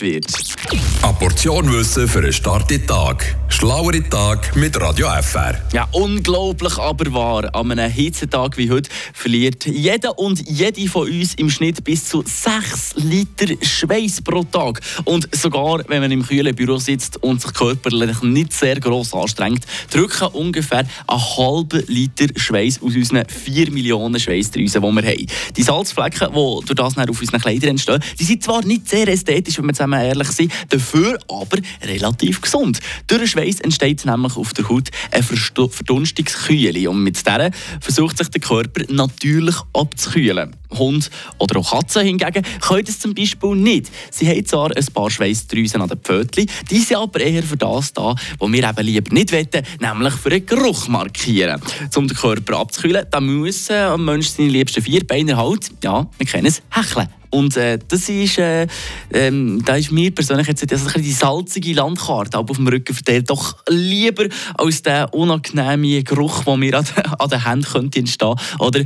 wird. Eine Portion Wissen für einen starken Tag. Schlauere Tag mit Radio FR. Ja, unglaublich aber wahr. An einem Hitzetag wie heute verliert jeder und jede von uns im Schnitt bis zu 6 Liter Schweiß pro Tag. Und sogar wenn man im kühlen Büro sitzt und sich körperlich nicht sehr gross anstrengt, drücken ungefähr einen halben Liter Schweiß aus unseren 4 Millionen Schweißdrüsen, die wir haben. Die Salzflecken, die durch das auf unseren Kleidern entstehen, die sind zwar nicht sehr ästhetisch, wenn wir zusammen ehrlich sind, dafür aber relativ gesund. Durch den Schweiß entsteht nämlich auf der Haut eine Verdunstungskühle und mit der versucht sich der Körper natürlich abzukühlen. Hund oder auch Katzen hingegen können das zum Beispiel nicht. Sie haben zwar ein paar Schweißdrüsen an den Pfötchen, die sind aber eher für das da, was wir eben lieber nicht wollen, nämlich für einen Geruch markieren. Um den Körper abzukühlen, da muss ein Mensch seine liebsten Vierbeiner halt, ja, wir kennen es, hecheln. Und äh, das ist, äh, ähm, da ist mir persönlich jetzt also die salzige Landkarte auf dem Rücken verteilt doch lieber als der unangenehme Geruch, der mir an, den Händen könnte entstehen. Oder